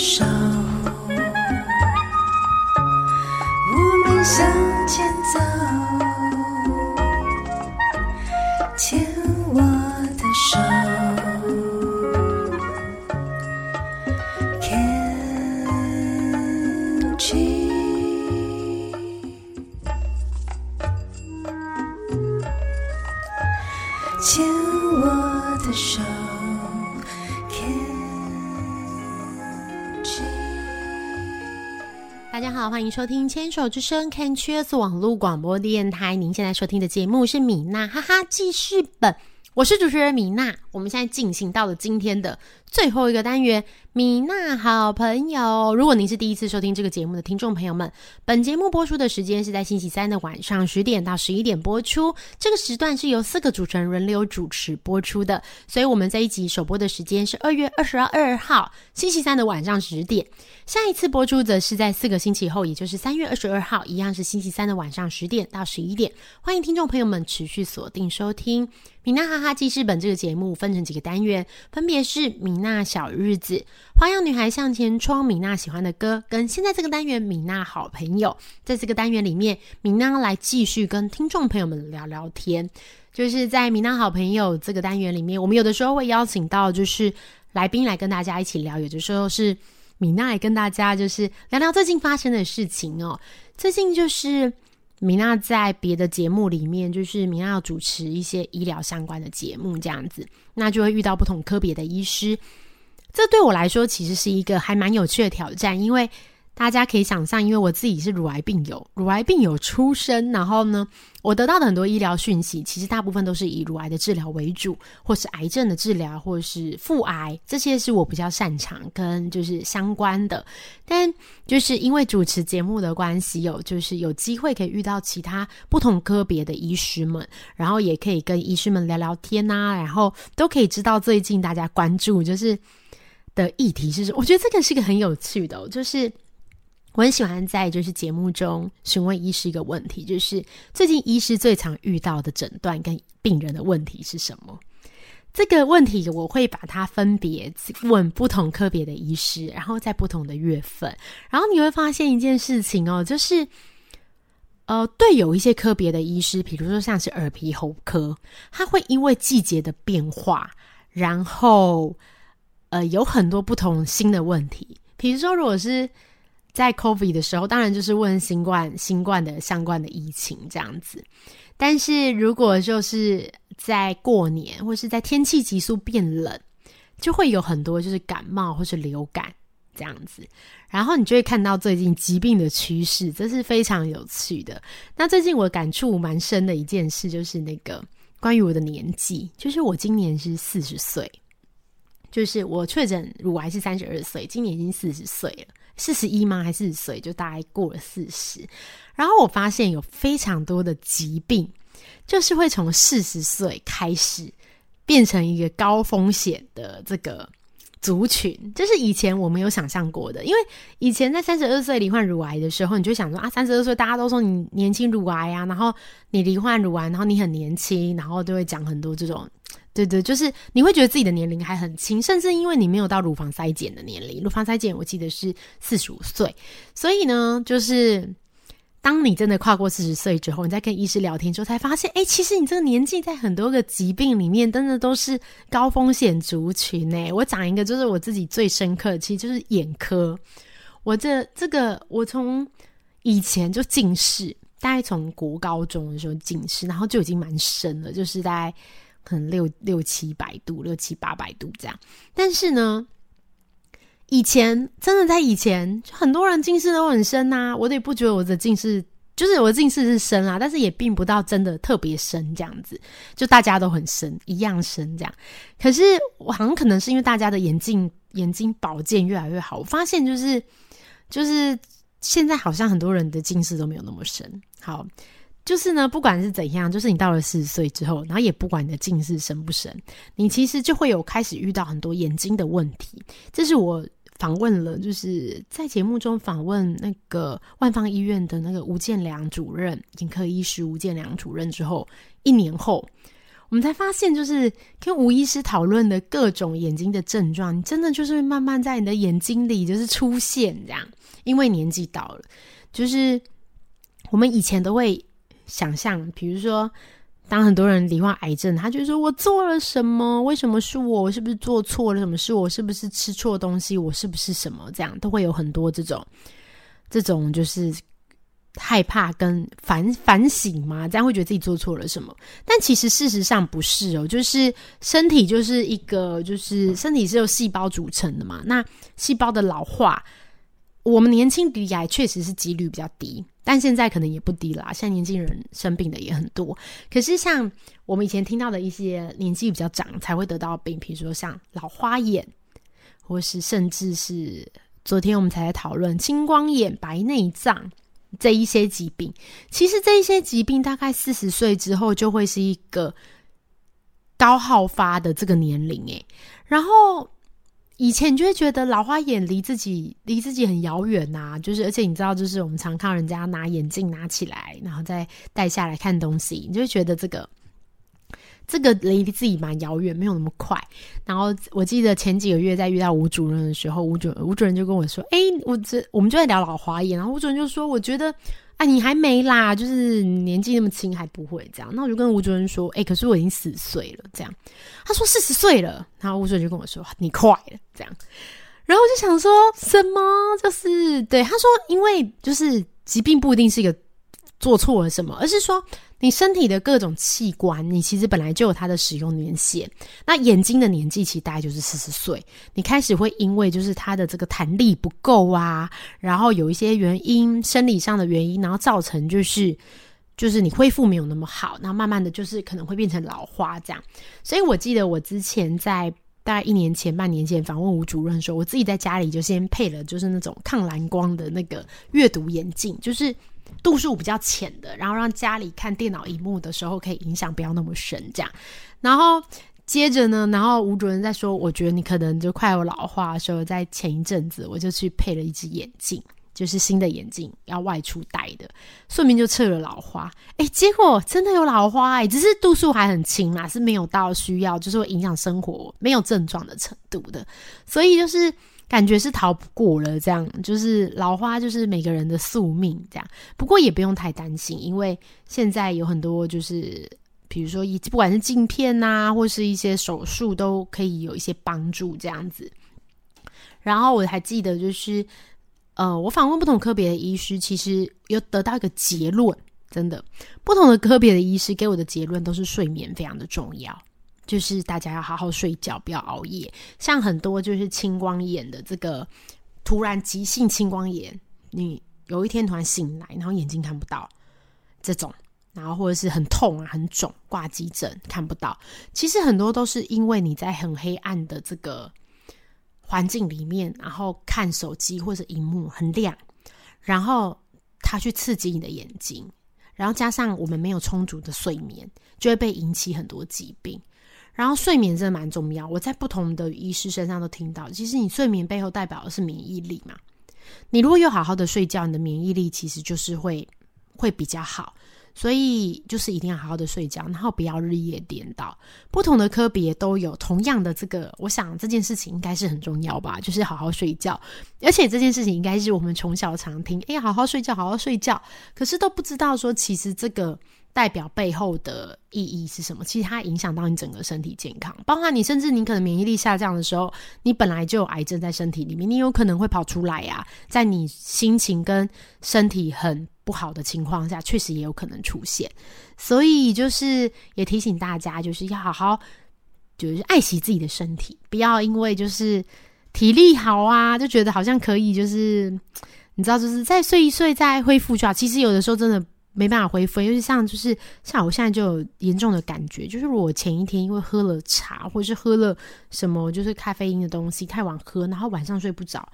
手，欢迎收听《牵手之声》Can Cheers 网络广播电台。您现在收听的节目是米娜哈哈记事本，我是主持人米娜。我们现在进行到了今天的最后一个单元，米娜好朋友。如果您是第一次收听这个节目的听众朋友们，本节目播出的时间是在星期三的晚上十点到十一点播出。这个时段是由四个主持人轮流主持播出的，所以我们这一集首播的时间是二月二十二号星期三的晚上十点。下一次播出则是在四个星期后，也就是三月二十二号，一样是星期三的晚上十点到十一点。欢迎听众朋友们持续锁定收听《米娜哈哈记事本》这个节目，分成几个单元，分别是米娜小日子、花样女孩向前冲、米娜喜欢的歌，跟现在这个单元米娜好朋友。在这个单元里面，米娜来继续跟听众朋友们聊聊天。就是在米娜好朋友这个单元里面，我们有的时候会邀请到就是来宾来跟大家一起聊，有的时候是米娜来跟大家就是聊聊最近发生的事情哦。最近就是米娜在别的节目里面，就是米娜要主持一些医疗相关的节目这样子，那就会遇到不同科别的医师。这对我来说其实是一个还蛮有趣的挑战，因为大家可以想象，因为我自己是乳癌病友，乳癌病友出身，然后呢，我得到的很多医疗讯息，其实大部分都是以乳癌的治疗为主，或是癌症的治疗，或是腹癌，这些是我比较擅长跟就是相关的。但就是因为主持节目的关系，有就是有机会可以遇到其他不同科别的医师们，然后也可以跟医师们聊聊天呐、然后都可以知道最近大家关注就是的议题是什么。我觉得这个是一个很有趣的、就是。我很喜欢在就是节目中询问医师一个问题，就是最近医师最常遇到的诊断跟病人的问题是什么？这个问题我会把它分别问不同科别的医师，然后在不同的月份，然后你会发现一件事情哦，就是呃，对有一些科别的医师，比如说像是耳鼻喉科，他会因为季节的变化，然后呃有很多不同新的问题，比如说如果是在 COVID 的时候，当然就是问新冠、新冠的相关的疫情这样子。但是如果就是在过年或是在天气急速变冷，就会有很多就是感冒或是流感这样子。然后你就会看到最近疾病的趋势，这是非常有趣的。那最近我感触蛮深的一件事，就是那个关于我的年纪，就是我今年是四十岁。就是我确诊乳癌是三十二岁，今年已经四十岁了，四十一吗？还是四十岁？就大概过了四十。然后我发现有非常多的疾病，就是会从四十岁开始变成一个高风险的这个族群，这是以前我没有想象过的。因为以前在三十二岁罹患乳癌的时候，你就想说啊，三十二岁大家都说你年轻乳癌啊，然后你罹患乳癌，然后你很年轻，然后都会讲很多这种。对对，就是你会觉得自己的年龄还很轻，甚至因为你没有到乳房筛检的年龄，乳房筛检我记得是四十五岁，所以呢，就是当你真的跨过四十岁之后，你在跟医师聊天之后，才发现，哎，其实你这个年纪在很多个疾病里面，真的都是高风险族群呢。我讲一个，就是我自己最深刻的，其实就是眼科。我这这个，我从以前就近视，大概从国高中的时候近视，然后就已经蛮深了，就是大概。可能六六七百度，六七八百度这样。但是呢，以前真的在以前，就很多人近视都很深呐、我也不觉得我的近视，就是我的近视是深啊，但是也并不到真的特别深这样子。就大家都很深，一样深这样。可是我好像可能是因为大家的眼镜眼睛保健越来越好，我发现就是就是现在好像很多人的近视都没有那么深。好。就是呢，不管是怎样，就是你到了四十岁之后，然后也不管你的近视深不深，你其实就会有开始遇到很多眼睛的问题。这是我访问了，就是在节目中访问那个万方医院的那个吴建良主任，眼科医师吴建良主任之后，一年后，我们才发现，就是跟吴医师讨论的各种眼睛的症状，真的就是慢慢在你的眼睛里就是出现这样。因为年纪到了，就是我们以前都会想象，比如说，当很多人罹患癌症，他就说我做了什么？为什么是我？我是不是做错了什么事？我是不是吃错东西？我是不是什么？这样都会有很多这种这种就是。害怕跟反反省嘛，这样会觉得自己做错了什么？但其实事实上不是哦，就是身体就是一个，就是身体是由细胞组成的嘛。那细胞的老化，我们年轻鼻癌确实是几率比较低，但现在可能也不低啦。现在年轻人生病的也很多，可是像我们以前听到的一些年纪比较长才会得到病，比如说像老花眼，或是甚至是昨天我们才在讨论青光眼、白内障。这一些疾病，其实这一些疾病大概四十岁之后就会是一个高好发的这个年龄诶。然后以前就会觉得老花眼离自己离自己很遥远呐，就是而且你知道，就是我们常看人家拿眼镜拿起来，然后再戴下来看东西，你就会觉得这个。这个离自己蛮遥远，没有那么快。然后我记得前几个月在遇到吴主任的时候，吴主吴主任就跟我说：“哎，我这我们就在聊老花眼。”然后吴主任就说：“我觉得啊，你还没啦，就是年纪那么轻还不会这样。”那我就跟吴主任说：“哎，可是我已经四十岁了。”这样他说：“四十岁了。”然后吴主任就跟我说：“你快了。”这样，然后我就想说什么？就是对他说，因为就是疾病不一定是一个做错了什么，而是说。你身体的各种器官，你其实本来就有它的使用年限。那眼睛的年纪其实大概就是四十岁，你开始会因为就是它的这个弹力不够啊，然后有一些原因，生理上的原因，然后造成就是就是你恢复没有那么好，然后慢慢的就是可能会变成老花这样。所以我记得我之前在大概一年前、半年前访问吴主任的时候，我自己在家里就先配了就是那种抗蓝光的那个阅读眼镜，就是。度数比较浅的，然后让家里看电脑荧幕的时候可以影响不要那么深，这样。然后接着呢，然后吴主任在说，我觉得你可能就快有老化的时候，在前一阵子我就去配了一只眼镜，就是新的眼镜要外出戴的，顺便就测了老花。哎，结果真的有老花哎，只是度数还很轻嘛，是没有到需要就是会影响生活没有症状的程度的，所以就是。感觉是逃不过了，这样就是老花，就是每个人的宿命，这样。不过也不用太担心，因为现在有很多，就是比如说，不管是镜片呐，或是一些手术，都可以有一些帮助，这样子。然后我还记得，就是呃，我访问不同科别的医师，其实有得到一个结论，真的，不同的科别的医师给我的结论都是睡眠非常的重要。就是大家要好好睡觉，不要熬夜。像很多就是青光眼的这个突然急性青光眼，你有一天突然醒来，然后眼睛看不到这种，然后或者是很痛啊、很肿，挂急诊看不到。其实很多都是因为你在很黑暗的这个环境里面，然后看手机或者荧幕很亮，然后它去刺激你的眼睛，然后加上我们没有充足的睡眠，就会被引起很多疾病。然后睡眠真的蛮重要，我在不同的医师身上都听到，其实你睡眠背后代表的是免疫力嘛。你如果有好好的睡觉，你的免疫力其实就是会会比较好。所以就是一定要好好的睡觉，然后不要日夜颠倒。不同的科别都有同样的这个，我想这件事情应该是很重要吧，就是好好睡觉。而且这件事情应该是我们从小常听，哎，好好睡觉，好好睡觉，可是都不知道说其实这个。代表背后的意义是什么？其实它影响到你整个身体健康，包括你甚至你可能免疫力下降的时候，你本来就有癌症在身体里面，你有可能会跑出来呀。在你心情跟身体很不好的情况下，确实也有可能出现。所以就是也提醒大家，就是要好好就是爱惜自己的身体，不要因为就是体力好啊，就觉得好像可以就是你知道，就是再睡一睡再恢复就好。其实有的时候真的。没办法恢复，尤其像就是像我现在就有严重的感觉，就是我前一天因为喝了茶，或者是喝了什么就是咖啡因的东西太晚喝，然后晚上睡不着，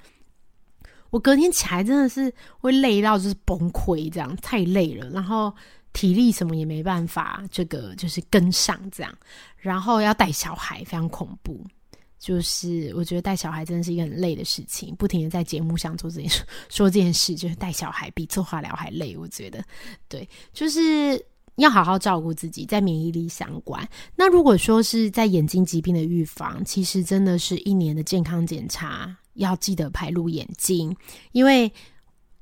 我隔天起来真的是会累到就是崩溃，这样太累了，然后体力什么也没办法，这个就是跟上这样，然后要带小孩非常恐怖。就是我觉得带小孩真的是一个很累的事情，不停的在节目上做这件事，说这件事，就是带小孩比做化疗还累。我觉得，对，就是要好好照顾自己，在免疫力相关。那如果说是在眼睛疾病的预防，其实真的是一年的健康检查要记得排入眼睛，因为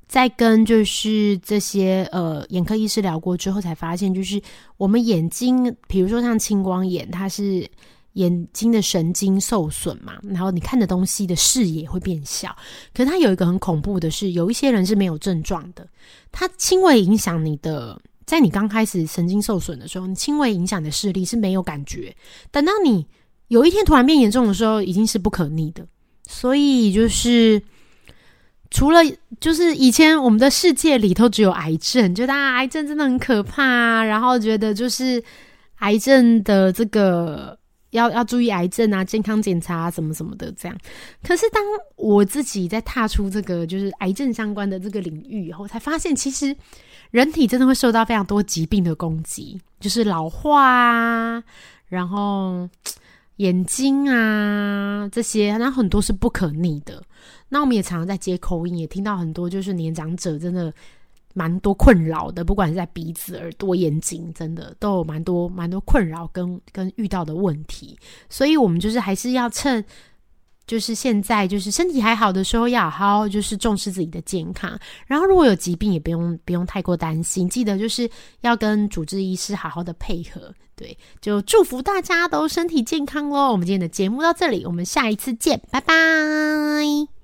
在跟就是这些呃眼科医师聊过之后，才发现就是我们眼睛，比如说像青光眼，它是。眼睛的神经受损嘛，然后你看的东西的视野会变小。可是它有一个很恐怖的是，有一些人是没有症状的，它轻微影响你的，在你刚开始神经受损的时候，你轻微影响的视力是没有感觉。等到你有一天突然变严重的时候，已经是不可逆的。所以就是除了就是以前我们的世界里头只有癌症，觉得啊癌症真的很可怕，然后觉得就是癌症的这个。要要注意癌症啊，健康检查啊，什么什么的，这样。可是当我自己在踏出这个就是癌症相关的这个领域以后，才发现其实人体真的会受到非常多疾病的攻击，就是老化啊，然后 眼睛啊这些，那很多是不可逆的。那我们也常常在接口音，也听到很多就是年长者真的。蛮多困扰的，不管是在鼻子、耳朵、眼睛，真的都有蛮多蛮多困扰跟跟遇到的问题，所以我们就是还是要趁就是现在就是身体还好的时候，要好好就是重视自己的健康。然后如果有疾病，也不用不用太过担心，记得就是要跟主治医师好好的配合。对，就祝福大家都身体健康喽！我们今天的节目到这里，我们下一次见，拜拜。